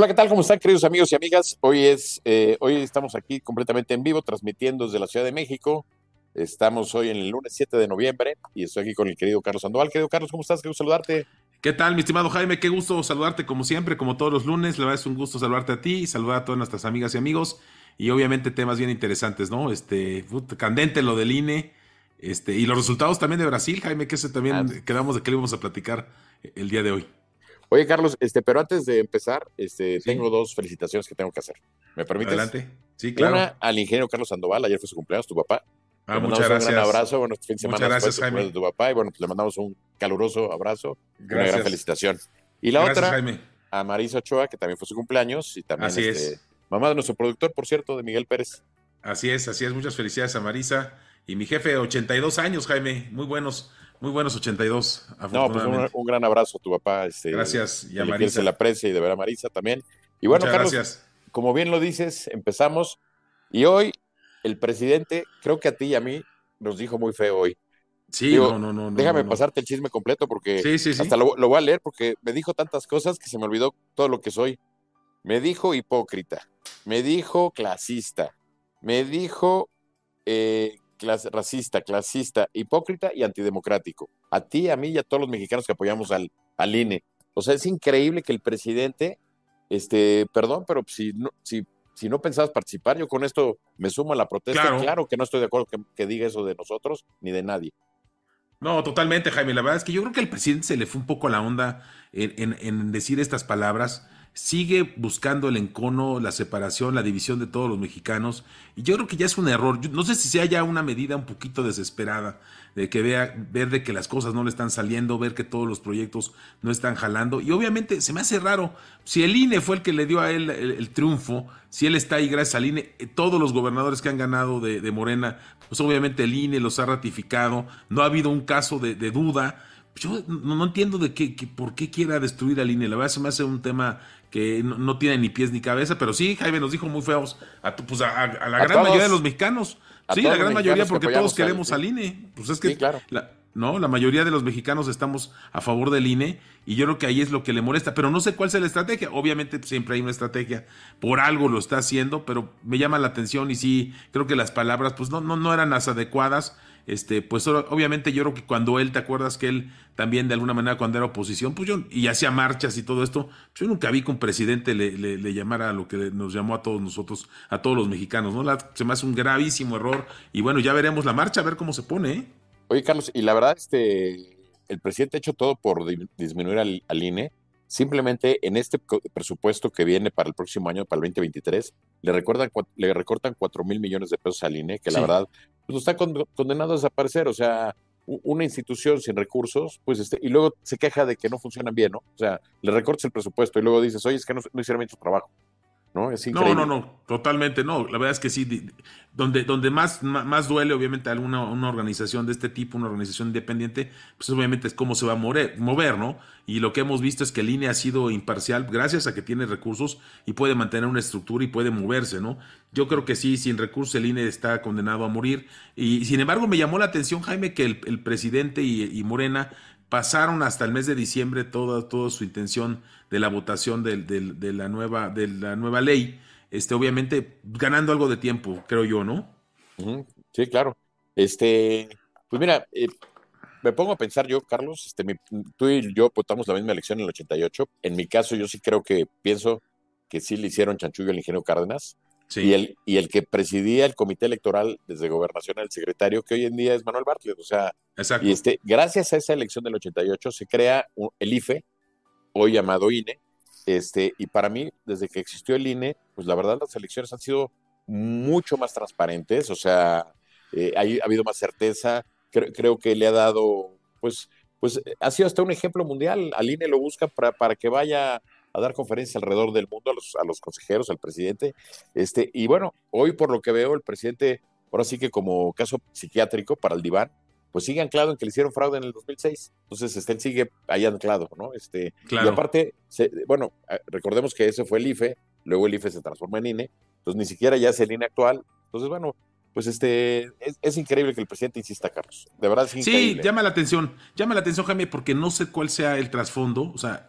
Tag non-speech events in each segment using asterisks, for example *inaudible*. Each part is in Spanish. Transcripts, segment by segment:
Hola, ¿qué tal? ¿Cómo están, queridos amigos y amigas? Hoy es, eh, hoy estamos aquí completamente en vivo, transmitiendo desde la Ciudad de México. Estamos hoy en el lunes 7 de noviembre y estoy aquí con el querido Carlos Sandoval. Querido Carlos, ¿cómo estás? Qué gusto saludarte. ¿Qué tal, mi estimado Jaime? Qué gusto saludarte como siempre, como todos los lunes. La verdad es un gusto saludarte a ti y saludar a todas nuestras amigas y amigos. Y obviamente temas bien interesantes, ¿no? Este, candente lo del INE, este, y los resultados también de Brasil, Jaime, que ese también ah. quedamos de que le íbamos a platicar el día de hoy. Oye, Carlos, este, pero antes de empezar, este, tengo dos felicitaciones que tengo que hacer. ¿Me permites? Adelante. Sí, claro. Una al ingeniero Carlos Sandoval, ayer fue su cumpleaños, tu papá. Ah, muchas gracias. Un gran abrazo, bueno, este fin de semana muchas gracias, Jaime. de tu papá, y bueno, pues le mandamos un caluroso abrazo, gracias. una gran felicitación. Y la otra, Jaime. a Marisa Ochoa, que también fue su cumpleaños, y también así este, es. mamá de nuestro productor, por cierto, de Miguel Pérez. Así es, así es, muchas felicidades a Marisa. Y mi jefe, 82 años, Jaime, muy buenos. Muy buenos 82. No, pues un, gran abrazo a tu papá. Este, gracias. Y a Marisa. Se la aprecia y de ver a Marisa también. Y bueno, Carlos, gracias. como bien lo dices, empezamos. Y hoy el presidente, creo que a ti y a mí, nos dijo muy feo hoy. Sí, no, no, no. Déjame pasarte el chisme completo porque hasta lo, voy a leer porque me dijo tantas cosas que se me olvidó todo lo que soy. Me dijo hipócrita, me dijo clasista, me dijo eh, racista, clasista, hipócrita y antidemocrático. A ti, a mí y a todos los mexicanos que apoyamos al, al INE. O sea, es increíble que el presidente, este, perdón, pero si no, si, si no pensabas participar, yo con esto me sumo a la protesta. Claro, que no estoy de acuerdo que, diga eso de nosotros ni de nadie. No, totalmente, Jaime. La verdad es que yo creo que al presidente se le fue un poco la onda en, en decir estas palabras sigue buscando el encono, la separación, la división de todos los mexicanos. Y yo creo que ya es un error. no sé si sea ya una medida un poquito desesperada de que vea, ver de que las cosas no le están saliendo, ver que todos los proyectos no están jalando. Y obviamente se me hace raro, si el INE fue el que le dio a él el, triunfo, si él está ahí gracias al INE, eh, todos los gobernadores que han ganado de, Morena, pues obviamente el INE los ha ratificado, no ha habido un caso de, duda. Yo no, entiendo de qué, por qué quiera destruir al INE. La verdad se me hace un tema que no, tiene ni pies ni cabeza, pero sí, Jaime nos dijo muy feos a, pues a, la gran mayoría de los mexicanos. Sí, la gran mayoría, porque todos queremos al, INE. Pues es que claro. la, no, la mayoría de los mexicanos estamos a favor del INE y yo creo que ahí es lo que le molesta, pero no sé cuál es la estrategia. Obviamente siempre hay una estrategia, por algo lo está haciendo, pero me llama la atención y sí, creo que las palabras pues no, no, no eran las adecuadas este, pues obviamente yo creo que cuando él, ¿te acuerdas que él también de alguna manera cuando era oposición, pues yo, y hacía marchas y todo esto, pues yo nunca vi que un presidente le, le, llamara a lo que nos llamó a todos nosotros, a todos los mexicanos, ¿no? se me hace un gravísimo error y bueno, ya veremos la marcha, a ver cómo se pone, ¿eh? Oye, Carlos, y la verdad, este, el presidente ha hecho todo por disminuir al, al INE, Simplemente en este presupuesto que viene para el próximo año, para el 2023, le, recuerdan, le recortan 4 mil millones de pesos al INE, que la verdad pues, está condenado a desaparecer. O sea, una institución sin recursos, pues este, y luego se queja de que no funcionan bien, ¿no? O sea, le recortas el presupuesto y luego dices, oye, es que no, no hicieron bien su trabajo. ¿No? no, no, no, totalmente no. La verdad es que sí, donde, donde más, más duele, obviamente, alguna una organización de este tipo, una organización independiente, pues obviamente es cómo se va a mover, mover, ¿no? Y lo que hemos visto es que el INE ha sido imparcial gracias a que tiene recursos y puede mantener una estructura y puede moverse, ¿no? Yo creo que sí, sin recursos el INE está condenado a morir. Y sin embargo, me llamó la atención, Jaime, que el, presidente y, y Morena pasaron hasta el mes de diciembre toda, toda su intención de la votación de, de, la, nueva, de la nueva ley, este, obviamente ganando algo de tiempo, creo yo, ¿no? Sí, claro. Este, pues mira, eh, me pongo a pensar yo, Carlos, este, tú y yo votamos la misma elección en el 88. En mi caso, yo sí creo que pienso que sí le hicieron chanchullo al ingeniero Cárdenas. Y, el, y el que presidía el comité electoral desde gobernación el secretario, que hoy en día es Manuel Bartlett. O sea, y este, gracias a esa elección del 88 se crea el IFE, hoy llamado INE. Este, y para mí, desde que existió el INE, pues la verdad las elecciones han sido mucho más transparentes. O sea, eh, ha habido más certeza. Creo, creo que le ha dado, pues, pues ha sido hasta un ejemplo mundial. Al INE lo busca para, para que vaya a dar conferencias alrededor del mundo a los, a los consejeros, al presidente. Este, y bueno, hoy por lo que veo, el presidente, ahora sí que como caso psiquiátrico para el diván, pues sigue anclado en que le hicieron fraude en el 2006. Entonces, este, él sigue ahí anclado, ¿no? Este, Y aparte, bueno, eh, recordemos que ese fue el IFE, luego el IFE se transforma en INE, entonces ni siquiera ya es el INE actual. Entonces, bueno, pues este, es, increíble que el presidente insista, Carlos. De verdad es increíble. Sí, llama la atención, llama la atención, Jaime, porque no sé cuál sea el trasfondo. O sea,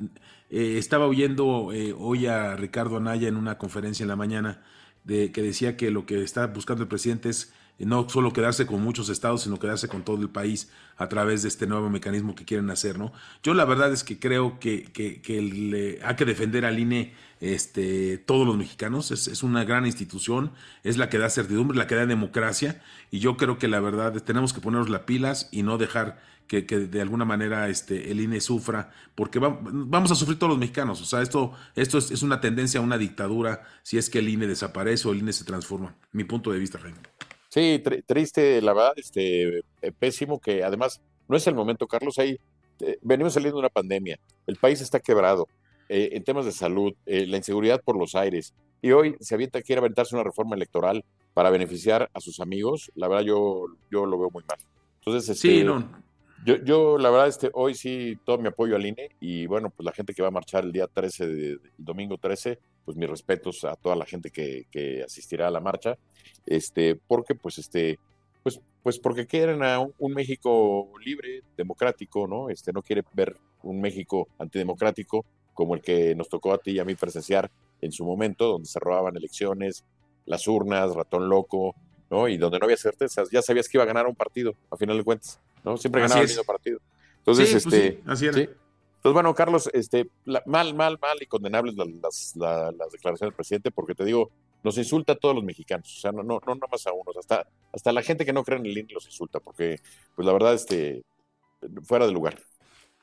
eh, estaba oyendo eh, hoy a Ricardo Anaya en una conferencia en la mañana de, que decía que lo que está buscando el presidente es no solo quedarse con muchos estados, sino quedarse con todo el país a través de este nuevo mecanismo que quieren hacer, ¿no? Yo la verdad es que creo que, que, le, hay que defender al INE este, todos los mexicanos, es, es, una gran institución, es la que da certidumbre, la que da democracia, y yo creo que la verdad tenemos que ponernos las pilas y no dejar que, de alguna manera este, el INE sufra, porque vamos a sufrir todos los mexicanos. O sea, esto, esto es, una tendencia a una dictadura si es que el INE desaparece o el INE se transforma. Mi punto de vista, Jaime. Sí, triste, la verdad, este, eh, pésimo que además no es el momento, Carlos. Ahí eh, venimos saliendo de una pandemia, el país está quebrado eh, en temas de salud, la inseguridad por los aires, y hoy se avienta quiere aventarse una reforma electoral para beneficiar a sus amigos. La verdad, yo, yo lo veo muy mal. Entonces, este, sí, no. Yo, yo, la verdad, este, hoy sí todo mi apoyo al INE y bueno, pues la gente que va a marchar el día 13, de, domingo 13, pues mis respetos a toda la gente que, que, asistirá a la marcha, este, porque pues este, pues, pues porque quieren un, México libre, democrático, ¿no? Este, no quiere ver un México antidemocrático como el que nos tocó a ti y a mí presenciar en su momento, donde se robaban elecciones, las urnas, ratón loco, ¿no? Y donde no había certezas, ya sabías que iba a ganar un partido, a final de cuentas. ¿No? Siempre ganaba el mismo partido. Entonces, pues este, así era. Entonces, bueno, Carlos, este, mal, mal, mal y condenables las, las, declaraciones del presidente, porque te digo, nos insulta a todos los mexicanos, o sea, no, no, no más a unos, hasta, hasta la gente que no cree en el INE los insulta, porque, pues la verdad, este, fuera de lugar.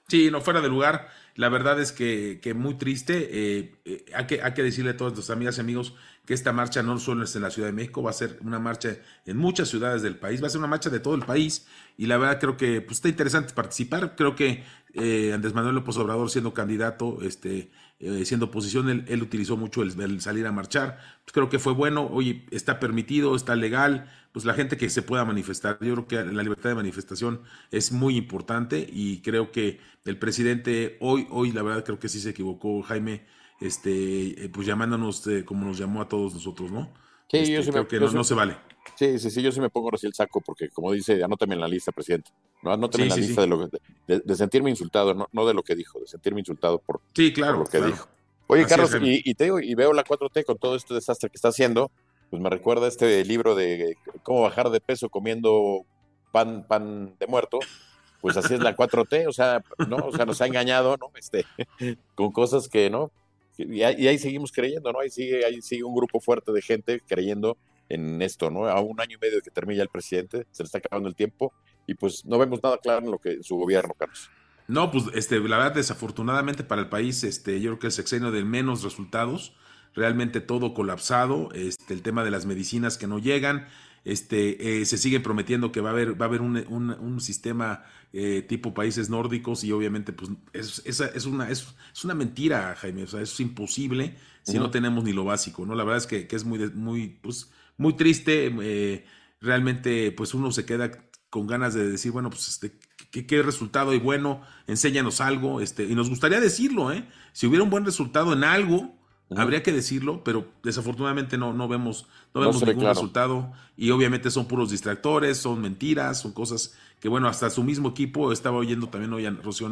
Sí, no fuera de lugar. La verdad es que, que muy triste. Eh, eh, hay, que, hay que decirle a todas nuestras amigas y amigos que esta marcha no solo es en la Ciudad de México, va a ser una marcha en muchas ciudades del país, va a ser una marcha de todo el país y la verdad creo que pues, está interesante participar. Creo que eh, Andrés Manuel López Obrador siendo candidato, este, eh, siendo oposición, él, utilizó mucho el, salir a marchar. Pues, creo que fue bueno, oye, está permitido, está legal, pues la gente que se pueda manifestar. Yo creo que la libertad de manifestación es muy importante y creo que el presidente hoy, hoy la verdad creo que sí se equivocó, Jaime, este, eh, pues llamándonos como nos llamó a todos nosotros, ¿no? Sí, yo este, creo que no, se vale. Sí, sí, sí, yo sí me pongo así el saco porque, como dice, anótame en la lista, presidente. No, anótame en la lista De, sentirme insultado, no, de lo que dijo, de sentirme insultado por, sí, claro, lo que dijo. Oye, Carlos, y, te digo, y veo la 4T con todo este desastre que está haciendo, pues me recuerda este libro de cómo bajar de peso comiendo pan, pan de muerto. Pues así es la 4T, o sea, ¿no? O sea, nos ha engañado, ¿no? Este, *laughs* con cosas que, ¿no? Y ahí, seguimos creyendo, ¿no? Ahí sigue, ahí sigue un grupo fuerte de gente creyendo en esto, ¿no? A un año y medio de que termine ya el presidente, se le está acabando el tiempo y pues no vemos nada claro en lo que su gobierno, Carlos. No, pues este, la verdad, desafortunadamente para el país, este, yo creo que el sexenio de menos resultados, realmente todo colapsado, este, el tema de las medicinas que no llegan, este, eh, se sigue prometiendo que va a haber, va a haber un, un, sistema eh, tipo países nórdicos y obviamente pues es, es, es una, es, una mentira, Jaime, o sea, es imposible si no tenemos ni lo básico, ¿no? La verdad es que, que es muy, muy, pues, muy triste, eh, realmente pues uno se queda con ganas de decir, bueno, pues este, ¿qué, resultado hay bueno? Enséñanos algo, este, y nos gustaría decirlo, ¿eh? Si hubiera un buen resultado en algo, habría que decirlo, pero desafortunadamente no, no vemos, no vemos ningún resultado, y obviamente son puros distractores, son mentiras, son cosas que, bueno, hasta su mismo equipo, estaba oyendo también hoy a Rocío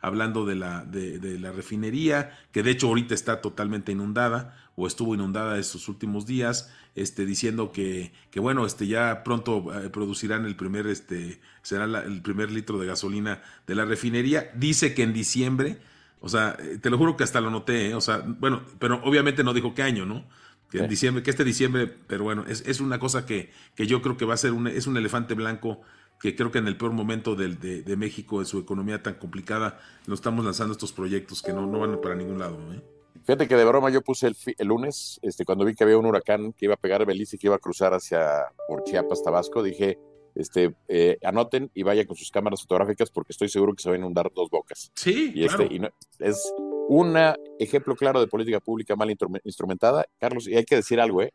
hablando de la, de, de, la refinería, que de hecho ahorita está totalmente inundada o estuvo inundada estos últimos días, este, diciendo que, que bueno, este, ya pronto eh, producirán el primer, este, será el primer litro de gasolina de la refinería. Dice que en diciembre, o sea, eh, te lo juro que hasta lo noté, ¿eh? o sea, bueno, pero obviamente no dijo qué año, ¿no? Que en diciembre, que este diciembre, pero bueno, es, es una cosa que, que, yo creo que va a ser un, es un elefante blanco que creo que en el peor momento de, de, México, en su economía tan complicada, nos estamos lanzando estos proyectos que no, no van para ningún lado. ¿eh? Fíjate que de broma yo puse el, el, lunes, este, cuando vi que había un huracán que iba a pegar Belice y que iba a cruzar hacia por Chiapas, Tabasco, dije, este, eh, anoten y vayan con sus cámaras fotográficas porque estoy seguro que se va a inundar dos bocas. Sí, y este, y es un ejemplo claro de política pública mal instrumentada, Carlos, y hay que decir algo, ¿eh?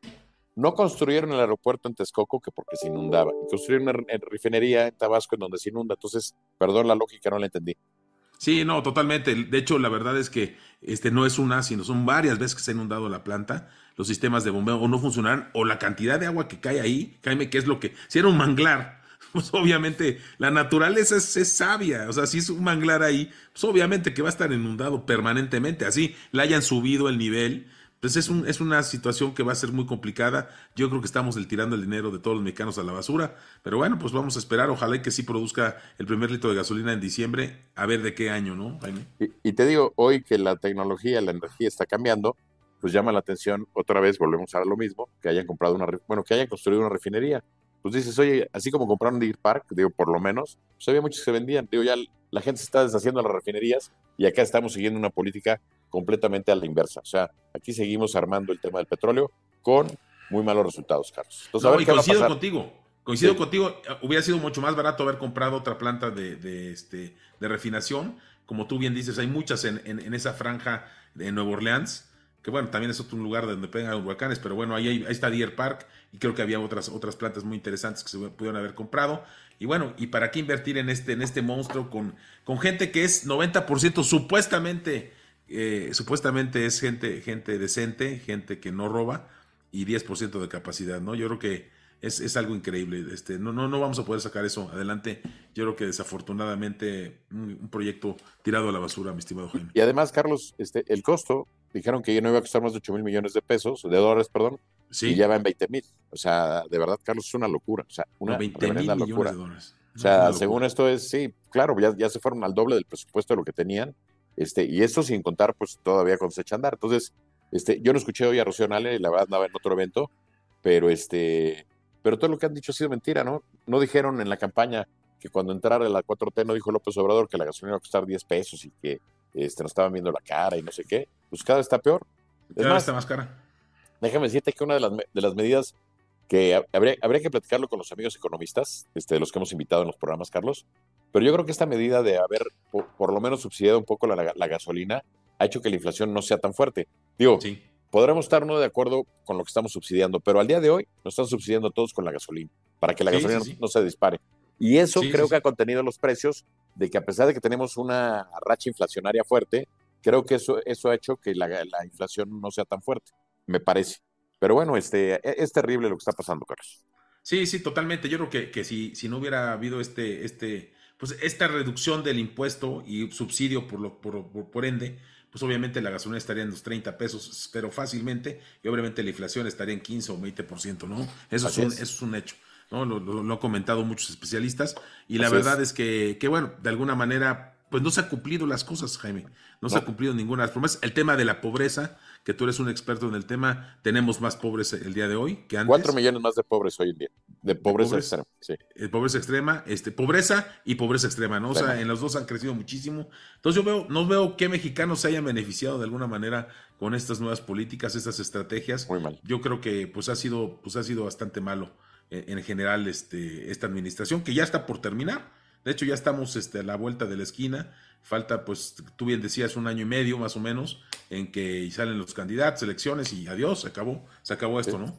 No construyeron el aeropuerto en Texcoco que porque se inundaba, construyeron una refinería en Tabasco en donde se inunda, entonces, perdón la lógica, no la entendí. Sí, no, totalmente. De hecho, la verdad es que este no es una, sino son varias veces que se ha inundado la planta. Los sistemas de bombeo o no funcionan, o la cantidad de agua que cae ahí, Jaime, que es lo que, si era un manglar, *laughs* pues obviamente la naturaleza es, es, sabia. O sea, si es un manglar ahí, pues obviamente que va a estar inundado permanentemente. Así le hayan subido el nivel, pues es, un, es una situación que va a ser muy complicada. Yo creo que estamos tirando el dinero de todos los mexicanos a la basura. Pero bueno, pues vamos a esperar. Ojalá que sí produzca el primer litro de gasolina en diciembre, a ver de qué año, ¿no, Jaime? Y, y te digo, hoy que la tecnología, la energía está cambiando, pues llama la atención, otra vez volvemos a lo mismo, que hayan comprado una, bueno, que hayan construido una refinería. Pues dices, oye, así como compraron Deer Park, digo, por lo menos, pues había muchos que se vendían. Digo, ya la gente se está deshaciendo de las refinerías y acá estamos siguiendo una política completamente a la inversa. O sea, aquí seguimos armando el tema del petróleo con muy malos resultados, Carlos. Entonces, no, y coincido contigo. Coincido sí. contigo, hubiera sido mucho más barato haber comprado otra planta de, de, este, de refinación. Como tú bien dices, hay muchas en, en, en esa franja de Nueva Orleans que bueno, también es otro lugar donde pegan huracanes, pero bueno, ahí, ahí, está Deer Park y creo que había otras, otras plantas muy interesantes que se pudieron haber comprado. Y bueno, ¿y para qué invertir en este, en este monstruo con, con gente que es 90% supuestamente, eh, supuestamente es gente, gente decente, gente que no roba y 10% de capacidad, ¿no? Yo creo que es, es, algo increíble. Este, no, no, no vamos a poder sacar eso adelante. Yo creo que desafortunadamente un, un, proyecto tirado a la basura, mi estimado Jaime. Y además, Carlos, este, el costo, dijeron que ya no iba a costar más de 8 mil millones de pesos, de dólares, perdón, sí. y ya va en 20 mil. O sea, de verdad, Carlos, es una locura. O sea, una 20 mil locura. De dólares. O sea, según esto es, sí, claro, ya, ya se fueron al doble del presupuesto de lo que tenían. Este, y eso sin contar, pues todavía con Secha Andar. Entonces, este, yo no escuché hoy a Rocío Nale, la verdad andaba en otro evento, pero este, pero todo lo que han dicho ha sido mentira, ¿no? No dijeron en la campaña que cuando entrara la 4T no dijo López Obrador que la gasolina iba a costar 10 pesos y que este, nos estaban viendo la cara y no sé qué. Pues cada vez está peor. Es cada vez está más cara. Déjame decirte que una de las, de las medidas que habría, habría, que platicarlo con los amigos economistas, este, los que hemos invitado en los programas, Carlos, pero yo creo que esta medida de haber por, por lo menos subsidiado un poco la, la, la, gasolina ha hecho que la inflación no sea tan fuerte. Digo, sí podremos estar no de acuerdo con lo que estamos subsidiando, pero al día de hoy nos están subsidiando todos con la gasolina, para que la sí, gasolina sí. No, no, se dispare. Y eso creo que ha contenido los precios de que a pesar de que tenemos una racha inflacionaria fuerte, creo que eso, eso ha hecho que la, la inflación no sea tan fuerte, me parece. Pero bueno, este, es terrible lo que está pasando, Carlos. Sí, sí, totalmente. Yo creo que, que si, si no hubiera habido este, este, pues esta reducción del impuesto y subsidio por, lo, por, por, por ende, pues obviamente la gasolina estaría en los 30 pesos, pero fácilmente, y obviamente la inflación estaría en 15 o 20%, ¿no? Eso, es un, eso es un hecho, ¿no? Lo, lo, lo, han comentado muchos especialistas, y la Así verdad es. es, que, que, bueno, de alguna manera, pues no se ha cumplido las cosas, Jaime, no, no. se ha cumplido ninguna de las promesas. El tema de la pobreza, que tú eres un experto en el tema, tenemos más pobres el día de hoy que antes. Cuatro millones más de pobres hoy en día, de pobreza, pobreza extrema. Sí. Eh, pobreza extrema, este, pobreza y pobreza extrema, ¿no? O sea, en los dos han crecido muchísimo. Entonces yo veo, no veo que mexicanos se hayan beneficiado de alguna manera con estas nuevas políticas, estas estrategias. Muy mal. Yo creo que pues ha sido, pues ha sido bastante malo en, en general este, esta administración, que ya está por terminar. De hecho, ya estamos este, a la vuelta de la esquina. Falta, pues, tú bien decías, un año y medio más o menos en que salen los candidatos, elecciones y adiós, se acabó, se acabó esto. ¿no?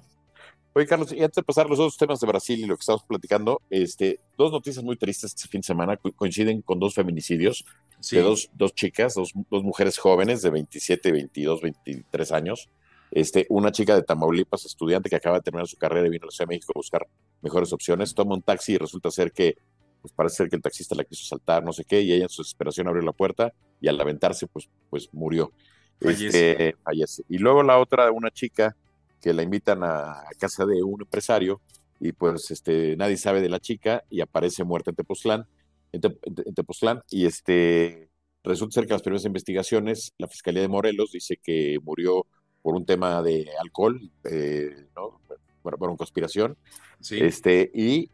Oye, Carlos, y antes de pasar los otros temas de Brasil y lo que estamos platicando, este, dos noticias muy tristes este fin de semana coinciden con dos feminicidios sí. de dos, dos chicas, dos, dos, mujeres jóvenes de 27, 22, 23 años. Este, una chica de Tamaulipas, estudiante que acaba de terminar su carrera y vino a la Ciudad de México a buscar mejores opciones, toma un taxi y resulta ser que pues parece ser que el taxista la quiso saltar, no sé qué, y ella en su desesperación abrió la puerta y al aventarse, pues, pues murió. Fallece. Este, fallece. Y luego la otra, una chica que la invitan a, a, casa de un empresario y pues este, nadie sabe de la chica y aparece muerta en Tepoztlán, en, Te, en Tepoztlán y este, resulta ser que las primeras investigaciones, la Fiscalía de Morelos dice que murió por un tema de alcohol, eh, ¿no? bueno, por una conspiración, sí. este, y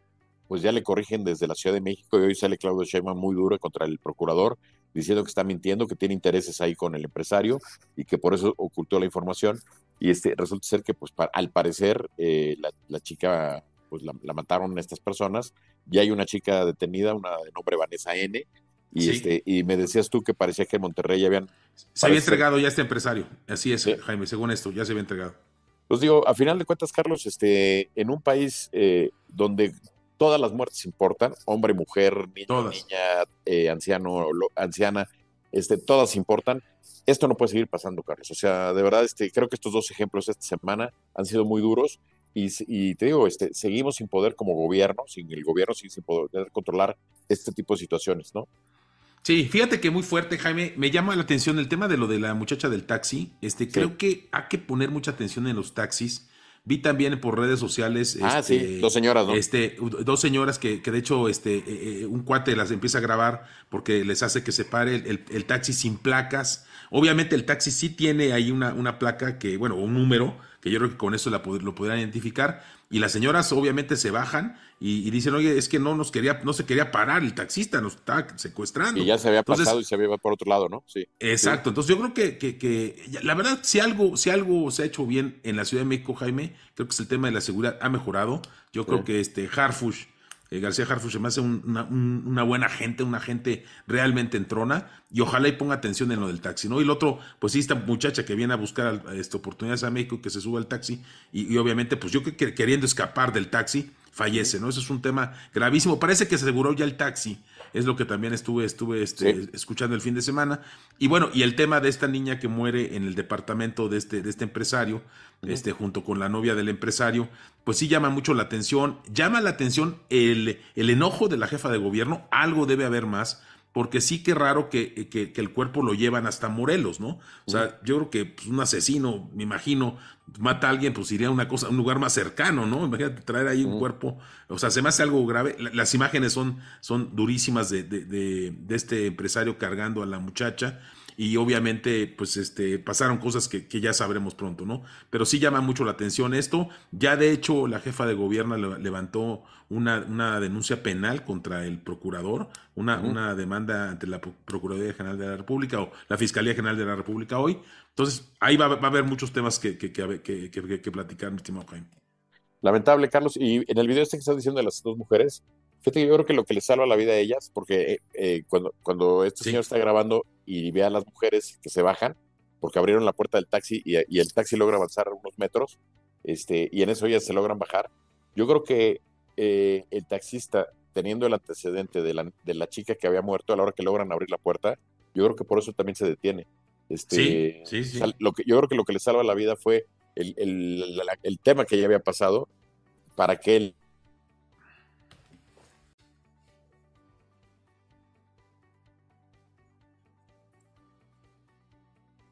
pues ya le corrigen desde la Ciudad de México y hoy sale Claudio Sheinbaum muy duro contra el procurador diciendo que está mintiendo, que tiene intereses ahí con el empresario y que por eso ocultó la información y este resulta ser que pues para, al parecer eh, la, la, chica pues la, la, mataron estas personas y hay una chica detenida, una de nombre Vanessa N y sí. este y me decías tú que parecía que en Monterrey ya habían se había entregado ya este empresario, así es ¿Sí? Jaime, según esto ya se había entregado. Pues digo, a final de cuentas, Carlos, este, en un país eh, donde todas las muertes importan, hombre, mujer, niño, todas. niña, eh, anciano, lo, anciana, este, todas importan. Esto no puede seguir pasando, Carlos. O sea, de verdad, este, creo que estos dos ejemplos esta semana han sido muy duros y, te digo, este, seguimos sin poder como gobierno, sin el gobierno sin, sin poder controlar este tipo de situaciones, ¿no? Sí, fíjate que muy fuerte, Jaime. Me llama la atención el tema de lo de la muchacha del taxi. Este, creo que hay que poner mucha atención en los taxis. Vi también por redes sociales. Ah, sí, este, dos señoras, ¿no? Este, dos señoras que, que de hecho este, eh, eh, un cuate las empieza a grabar porque les hace que se pare el, el, taxi sin placas. Obviamente el taxi sí tiene ahí una, una placa que, bueno, un número, que yo creo que con eso la, lo podrán identificar. Y las señoras obviamente se bajan y, dicen, oye, es que no nos quería, no se quería parar, el taxista nos está secuestrando. Y ya se había pasado y se había por otro lado, ¿no? Sí. Exacto. Entonces yo creo que, que, que, la verdad, si algo, si algo se ha hecho bien en la Ciudad de México, Jaime, creo que es el tema de la seguridad ha mejorado. Yo creo que este Harfush eh, García Harfuch se me hace una, buena gente, una gente realmente entrona y ojalá y ponga atención en lo del taxi, ¿no? Y el otro, pues sí, esta muchacha que viene a buscar esta oportunidades a México, que se sube al taxi y, obviamente, pues yo que queriendo escapar del taxi, fallece, ¿no? Eso es un tema gravísimo. Parece que se aseguró ya el taxi, es lo que también estuve, estuve este, escuchando el fin de semana. Y bueno, y el tema de esta niña que muere en el departamento de este, de este empresario, este, junto con la novia del empresario, pues sí llama mucho la atención. Llama la atención el, el enojo de la jefa de gobierno, algo debe haber más porque sí que raro que, que, el cuerpo lo llevan hasta Morelos, ¿no? O sea, yo creo que pues, un asesino, me imagino, mata a alguien, pues iría a una cosa, un lugar más cercano, ¿no? Imagínate traer ahí un cuerpo, o sea, se me hace algo grave. Las imágenes son, son durísimas de, de, de, de este empresario cargando a la muchacha y obviamente pues este pasaron cosas que, ya sabremos pronto, ¿no? Pero sí llama mucho la atención esto. Ya de hecho la jefa de gobierno levantó una, una denuncia penal contra el procurador, una, una demanda ante la Procuraduría General de la República o la Fiscalía General de la República hoy. Entonces ahí va, a haber muchos temas que, que, que, que platicar, mi estimado Jaime. Lamentable, Carlos. Y en el video este que estás diciendo de las dos mujeres, Fíjate, yo creo que lo que le salva la vida a ellas, porque eh, eh, cuando, cuando este señor está grabando y ve a las mujeres que se bajan, porque abrieron la puerta del taxi y, el taxi logra avanzar unos metros, este, y en eso ellas se logran bajar, yo creo que eh, el taxista, teniendo el antecedente de la, de la chica que había muerto a la hora que logran abrir la puerta, yo creo que por eso también se detiene. Este, sí, sí, sí. lo que, yo creo que lo que le salva la vida fue el, el, el tema que ya había pasado para que él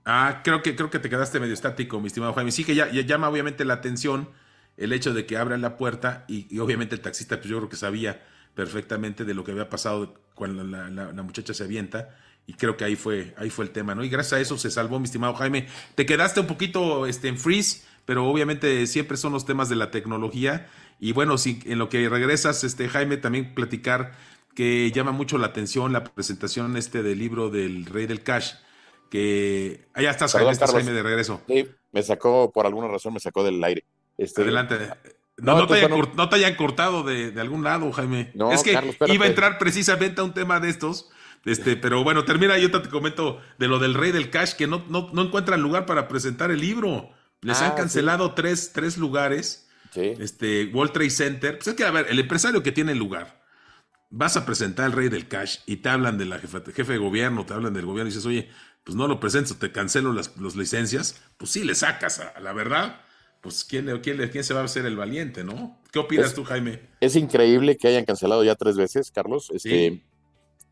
Ah, creo que, creo que te quedaste medio estático, mi estimado Jaime. Sí que ya, llama obviamente la atención el hecho de que abran la puerta y, obviamente el taxista, pues yo creo que sabía perfectamente de lo que había pasado cuando la, muchacha se avienta y creo que ahí fue, ahí fue el tema, ¿no? Y gracias a eso se salvó, mi estimado Jaime. Te quedaste un poquito este, en freeze, pero obviamente siempre son los temas de la tecnología. Y bueno, si en lo que regresas, este, Jaime, también platicar que llama mucho la atención la presentación este del libro del Rey del Cash que allá ah, estás, Jaime, de regreso. Sí, me sacó, por alguna razón me sacó del aire. Este, Adelante. No, te hayan cortado de, algún lado, Jaime. No, es que iba a entrar precisamente a un tema de estos. Este, pero bueno, termina yo te comento de lo del rey del cash, que no, no, no encuentran lugar para presentar el libro. Les han ah, cancelado tres, tres lugares. Sí. Este, World Trade Center. Pues es que, a ver, el empresario que tiene lugar, vas a presentar el rey del cash y te hablan de la jefe, jefe de gobierno, te hablan del gobierno y dices, oye, pues no lo presento, te cancelo las, licencias, pues sí le sacas a, la verdad. Pues ¿quién, quién, quién se va a hacer el valiente, ¿no? ¿Qué opinas tú, Jaime? Es increíble que hayan cancelado ya tres veces, Carlos. Este,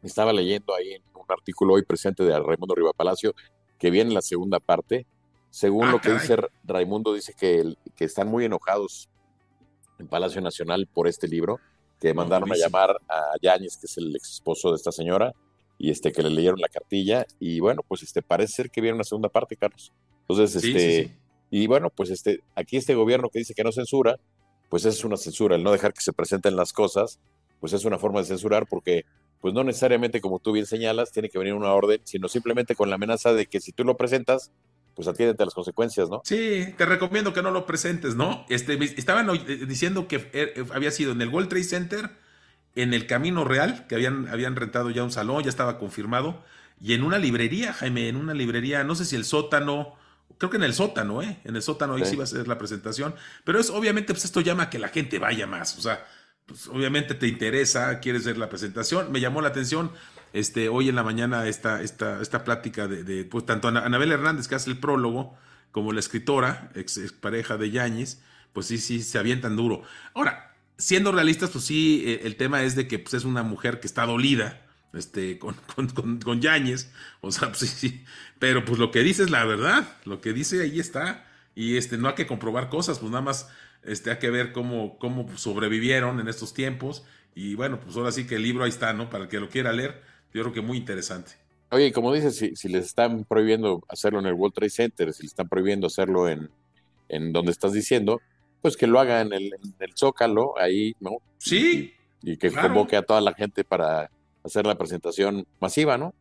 Estaba leyendo ahí en un artículo hoy presente de Raimundo Riva Palacio que viene la segunda parte. Según ah, lo que dice Raimundo, dice que, que están muy enojados en Palacio Nacional por este libro, que mandaron a llamar a Yáñez, que es el ex esposo de esta señora, y este que le leyeron la cartilla y bueno, pues este parece ser que viene una segunda parte, Carlos. Entonces, este y bueno, pues este aquí este gobierno que dice que no censura, pues es una censura, el no dejar que se presenten las cosas, pues es una forma de censurar porque pues no necesariamente como tú bien señalas, tiene que venir una orden, sino simplemente con la amenaza de que si tú lo presentas, pues atiéndete a las consecuencias, ¿no? Sí, te recomiendo que no lo presentes, ¿no? Este, estaban diciendo que eh, eh, había sido en el World Trade Center, en el Camino Real, que habían, habían rentado ya un salón, ya estaba confirmado, y en una librería, Jaime, en una librería, no sé si el sótano, creo que en el sótano, ¿eh? En el sótano ahí sí, va a ser la presentación, pero es obviamente, pues esto llama a que la gente vaya más, o sea, pues obviamente te interesa, quieres ver la presentación, me llamó la atención, este, hoy en la mañana esta, esta, esta plática de, pues tanto Anabel Hernández, que hace el prólogo, como la escritora, ex, pareja de Yáñez, pues sí, sí, se avientan duro. Ahora, siendo realistas, pues sí, eh, el tema es de que pues, es una mujer que está dolida, este, con, *laughs* con, con, Yáñez, o sea, pues *laughs* sí, sí, pero pues lo que dice es la verdad, lo que dice ahí está, y este, no hay que comprobar cosas, pues nada más este, hay que ver cómo, cómo sobrevivieron en estos tiempos, y bueno, pues ahora sí que el libro ahí está, ¿no? Para el que lo quiera leer, yo creo que muy interesante. Oye, como dices, si, si les están prohibiendo hacerlo en el World Trade Center, si les están prohibiendo hacerlo en, en donde estás diciendo, pues que lo haga en el, Zócalo, ahí, ¿no? Sí. Y, que convoque a toda la gente para hacer la presentación masiva, ¿no?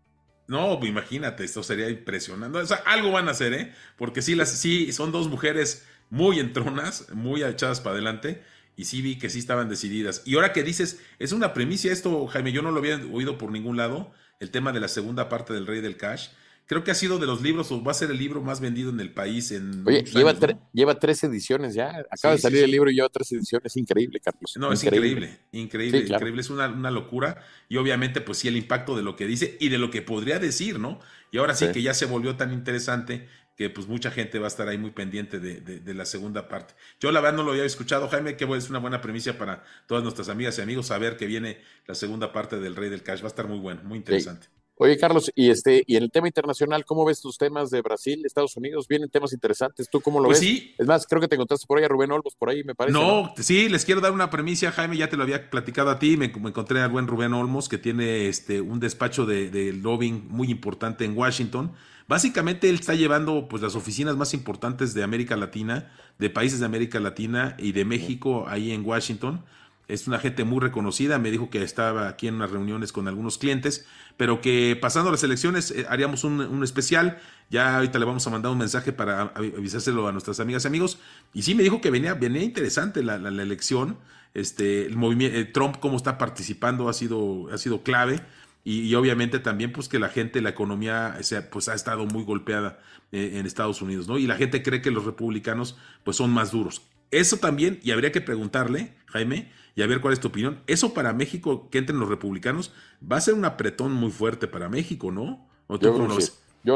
No, imagínate, esto sería impresionante. O sea, algo van a hacer, ¿eh? Porque sí, las, sí, son dos mujeres muy entronas, muy echadas para adelante, y sí vi que sí estaban decididas. Y ahora que dices, es una premisa esto, Jaime, yo no lo había oído por ningún lado, el tema de la segunda parte del Rey del Cash creo que ha sido de los libros, o va a ser el libro más vendido en el país. En Oye, lleva, lleva tres ediciones ya. Acaba de salir el libro y lleva tres ediciones. Increíble, Carlos. No, es increíble, increíble, increíble. Es una, locura. Y obviamente, pues sí, el impacto de lo que dice y de lo que podría decir, ¿no? Y ahora sí, que ya se volvió tan interesante que pues mucha gente va a estar ahí muy pendiente de, la segunda parte. Yo la verdad no lo había escuchado, Jaime, que es una buena premisa para todas nuestras amigas y amigos saber que viene la segunda parte del Rey del Cash. Va a estar muy bueno, muy interesante. Oye, Carlos, y este, y en el tema internacional, ¿cómo ves tus temas de Brasil, Estados Unidos? Vienen temas interesantes. ¿Tú cómo lo pues ves? Sí. Es más, creo que te encontraste por ahí a Rubén Olmos, por ahí, me parece. No, sí, les quiero dar una premisa, Jaime, ya te lo había platicado a ti. Me, encontré al buen Rubén Olmos, que tiene este, un despacho de, de lobbying muy importante en Washington. Básicamente él está llevando pues las oficinas más importantes de América Latina, de países de América Latina y de México ahí en Washington es una gente muy reconocida, me dijo que estaba aquí en unas reuniones con algunos clientes, pero que pasando las elecciones eh, haríamos un, especial, ya ahorita le vamos a mandar un mensaje para avisárselo a nuestras amigas y amigos, y sí me dijo que venía, venía interesante la, elección, este, el movimiento, eh, Trump cómo está participando ha sido, ha sido clave, y, obviamente también pues que la gente, la economía pues ha estado muy golpeada eh, en Estados Unidos, ¿no? Y la gente cree que los republicanos pues son más duros. Eso también, y habría que preguntarle, Jaime, y a ver cuál es tu opinión. Eso para México, que entren los republicanos, va a ser un apretón muy fuerte para México, ¿no? yo,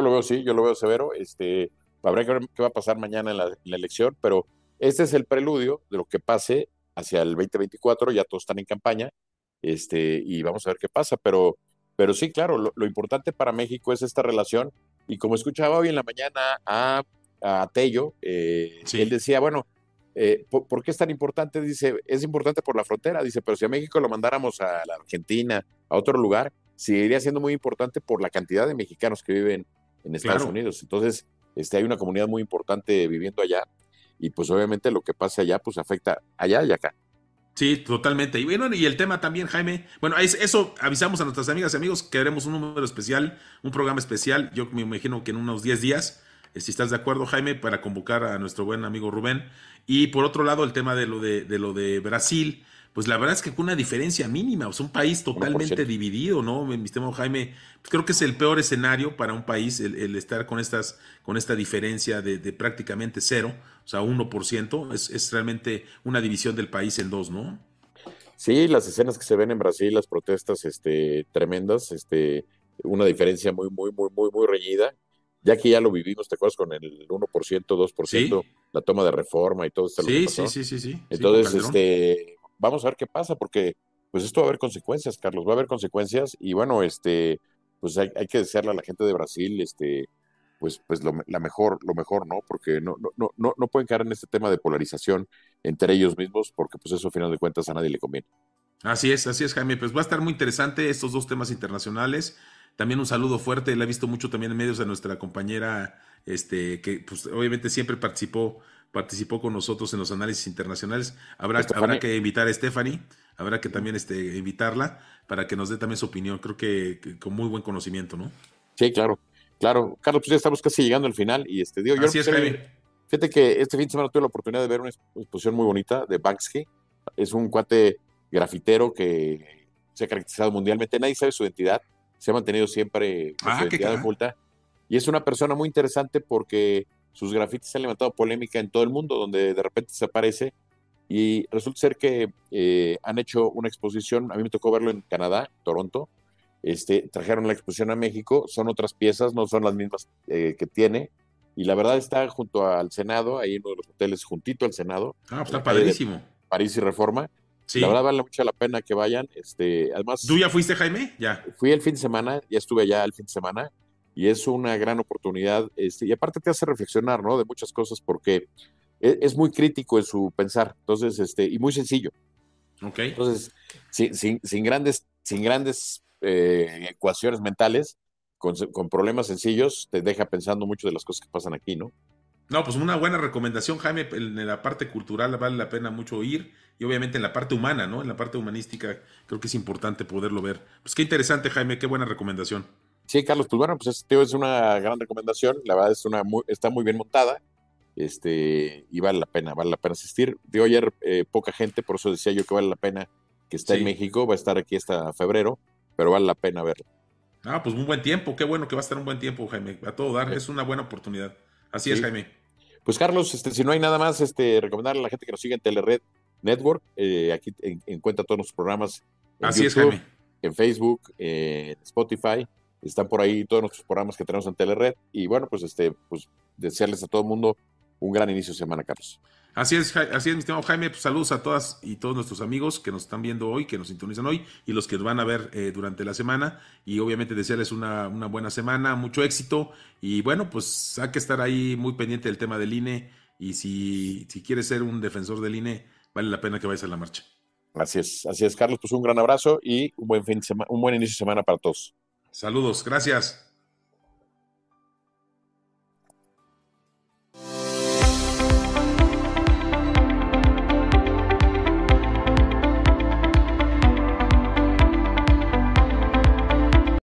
lo veo, sí, yo lo veo severo. Este, habrá que ver qué va a pasar mañana en la, elección, pero este es el preludio de lo que pase hacia el 2024, ya todos están en campaña, este, y vamos a ver qué pasa, pero, pero sí, claro, lo, importante para México es esta relación, y como escuchaba hoy en la mañana a, a Tello, eh, él decía, bueno, eh, ¿por, qué es tan importante? Dice, es importante por la frontera, dice, pero si a México lo mandáramos a la Argentina, a otro lugar, seguiría siendo muy importante por la cantidad de mexicanos que viven en Estados Unidos. Entonces, este, hay una comunidad muy importante viviendo allá y pues obviamente lo que pasa allá pues afecta allá y acá. Sí, totalmente. Y bueno, y el tema también, Jaime. Bueno, eso avisamos a nuestras amigas y amigos que haremos un número especial, un programa especial. Yo me imagino que en unos 10 días, si estás de acuerdo, Jaime, para convocar a nuestro buen amigo Rubén. Y por otro lado, el tema de lo de, lo de Brasil, pues la verdad es que con una diferencia mínima, o sea, un país totalmente dividido, ¿no? Mi estimado Jaime, pues creo que es el peor escenario para un país el, estar con estas, con esta diferencia de, prácticamente cero, o sea, 1%, es, es realmente una división del país en dos, ¿no? Sí, las escenas que se ven en Brasil, las protestas este, tremendas, este, una diferencia muy, muy, muy, muy, muy reñida ya que ya lo vivimos, ¿te acuerdas? Con el 1%, 2%, la toma de reforma y todo esto. Sí, sí, sí, sí, sí. Entonces, este, vamos a ver qué pasa, porque pues esto va a haber consecuencias, Carlos, va a haber consecuencias y bueno, este, pues hay, que desearle a la gente de Brasil, este, pues, pues lo, la mejor, lo mejor, ¿no? Porque no, no, no, no pueden caer en este tema de polarización entre ellos mismos, porque pues eso, a final de cuentas, a nadie le conviene. Así es, así es, Jaime. Pues va a estar muy interesante estos dos temas internacionales. También un saludo fuerte, la he visto mucho también en medios a nuestra compañera, este, que pues, obviamente siempre participó, participó con nosotros en los análisis internacionales. Habrá, habrá que invitar a Stephanie, habrá que también este, invitarla para que nos dé también su opinión. Creo que, con muy buen conocimiento, ¿no? Sí, claro, claro. Carlos, pues ya estamos casi llegando al final y este, digo, yo Así es, Fíjate que este fin de semana tuve la oportunidad de ver una exposición muy bonita de Banksy. Es un cuate grafitero que se ha caracterizado mundialmente. Nadie sabe su identidad se ha mantenido siempre ah, identidad oculta. Y es una persona muy interesante porque sus grafitis han levantado polémica en todo el mundo, donde de repente se aparece. Y resulta ser que eh, han hecho una exposición, a mí me tocó verlo en Canadá, Toronto. Este, trajeron la exposición a México, son otras piezas, no son las mismas eh, que tiene, y la verdad está junto al Senado, ahí en uno de los hoteles, juntito al Senado. Ah, pues está padrísimo. París y Reforma. Sí. La verdad vale mucho la pena que vayan. Este, además, ¿Tú ya fuiste, Jaime? Ya. Fui el fin de semana, ya estuve allá el fin de semana y es una gran oportunidad. Este, y aparte te hace reflexionar, ¿no? De muchas cosas porque es, es muy crítico en su pensar, entonces, este, y muy sencillo. Ok. Entonces, sin, sin, sin grandes, sin grandes eh, ecuaciones mentales, con, con, problemas sencillos, te deja pensando mucho de las cosas que pasan aquí, ¿no? No, pues una buena recomendación, Jaime, en la parte cultural vale la pena mucho ir y obviamente en la parte humana, ¿no? En la parte humanística creo que es importante poderlo ver. Pues qué interesante, Jaime, qué buena recomendación. Sí, Carlos, pues bueno, pues este es una gran recomendación, la verdad es una muy, está muy bien montada, este, y vale la pena, vale la pena asistir. De ayer eh, poca gente, por eso decía yo que vale la pena que esté sí. en México, va a estar aquí hasta febrero, pero vale la pena verlo. Ah, pues un buen tiempo, qué bueno que va a estar un buen tiempo, Jaime, a todo dar, sí. es una buena oportunidad. Así sí. es, Jaime. Pues Carlos, este, si no hay nada más, este, recomendarle a la gente que nos siga en Telered Network, eh, aquí en, encuentra todos los programas en Así YouTube, es, Jaime. en Facebook, en Spotify, están por ahí todos nuestros programas que tenemos en Telered, y bueno, pues este, pues desearles a todo el mundo un gran inicio de semana, Carlos. Así es, así es, mi estimado Jaime. Pues saludos a todas y todos nuestros amigos que nos están viendo hoy, que nos sintonizan hoy y los que nos van a ver eh, durante la semana. Y obviamente desearles una, una, buena semana, mucho éxito. Y bueno, pues hay que estar ahí muy pendiente del tema del INE. Y si, si quieres ser un defensor del INE, vale la pena que vayas a la marcha. Así es, así es, Carlos. Pues un gran abrazo y un buen fin de semana, un buen inicio de semana para todos. Saludos, gracias.